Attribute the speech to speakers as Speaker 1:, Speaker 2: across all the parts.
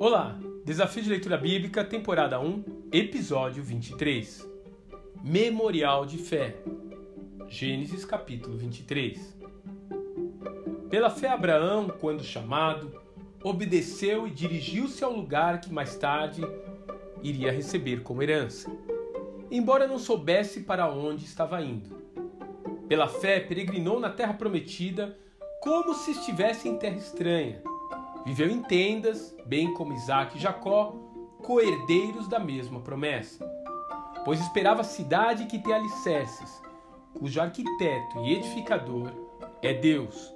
Speaker 1: Olá, Desafio de Leitura Bíblica, temporada 1, episódio 23. Memorial de Fé. Gênesis capítulo 23. Pela fé, Abraão, quando chamado, obedeceu e dirigiu-se ao lugar que mais tarde iria receber como herança, embora não soubesse para onde estava indo. Pela fé, peregrinou na terra prometida como se estivesse em terra estranha. Viveu em tendas, bem como Isaac e Jacó, coerdeiros da mesma promessa. Pois esperava a cidade que tem alicerces, cujo arquiteto e edificador é Deus.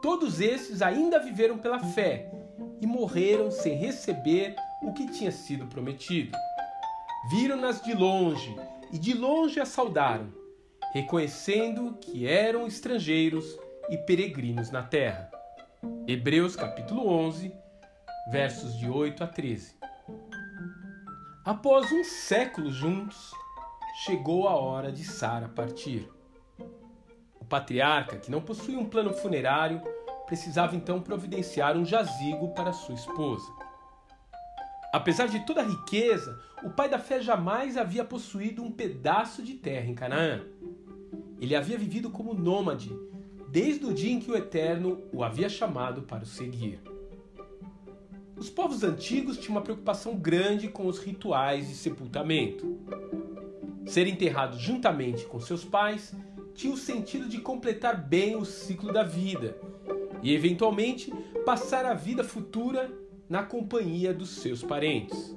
Speaker 1: Todos esses ainda viveram pela fé e morreram sem receber o que tinha sido prometido. Viram-nas de longe e de longe as saudaram, reconhecendo que eram estrangeiros e peregrinos na terra. Hebreus capítulo 11, versos de 8 a 13. Após um século juntos, chegou a hora de Sara partir. O patriarca, que não possuía um plano funerário, precisava então providenciar um jazigo para sua esposa. Apesar de toda a riqueza, o pai da fé jamais havia possuído um pedaço de terra em Canaã. Ele havia vivido como nômade desde o dia em que o Eterno o havia chamado para o seguir. Os povos antigos tinham uma preocupação grande com os rituais de sepultamento. Ser enterrado juntamente com seus pais tinha o sentido de completar bem o ciclo da vida e, eventualmente, passar a vida futura na companhia dos seus parentes.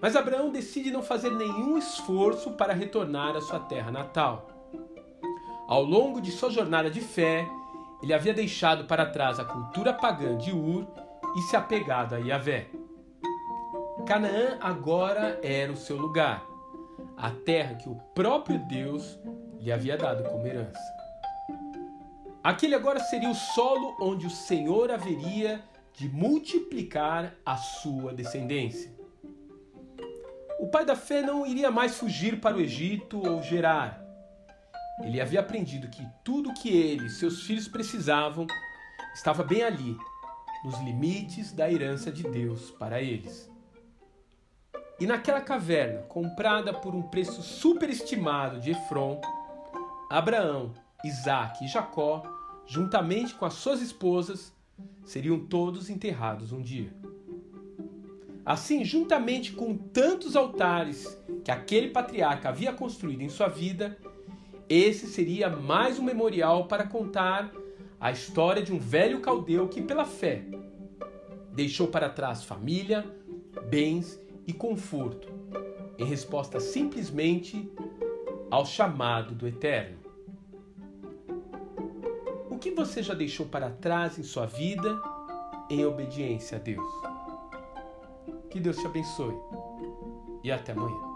Speaker 1: Mas Abraão decide não fazer nenhum esforço para retornar à sua terra natal. Ao longo de sua jornada de fé, ele havia deixado para trás a cultura pagã de Ur e se apegado a Yahvé. Canaã agora era o seu lugar, a terra que o próprio Deus lhe havia dado como herança. Aquele agora seria o solo onde o Senhor haveria de multiplicar a sua descendência. O pai da fé não iria mais fugir para o Egito ou Gerar. Ele havia aprendido que tudo o que ele e seus filhos precisavam estava bem ali, nos limites da herança de Deus para eles. E naquela caverna, comprada por um preço superestimado de Efron, Abraão, Isaac e Jacó, juntamente com as suas esposas, seriam todos enterrados um dia. Assim, juntamente com tantos altares que aquele patriarca havia construído em sua vida, esse seria mais um memorial para contar a história de um velho caldeu que, pela fé, deixou para trás família, bens e conforto, em resposta simplesmente ao chamado do Eterno. O que você já deixou para trás em sua vida em obediência a Deus? Que Deus te abençoe e até amanhã.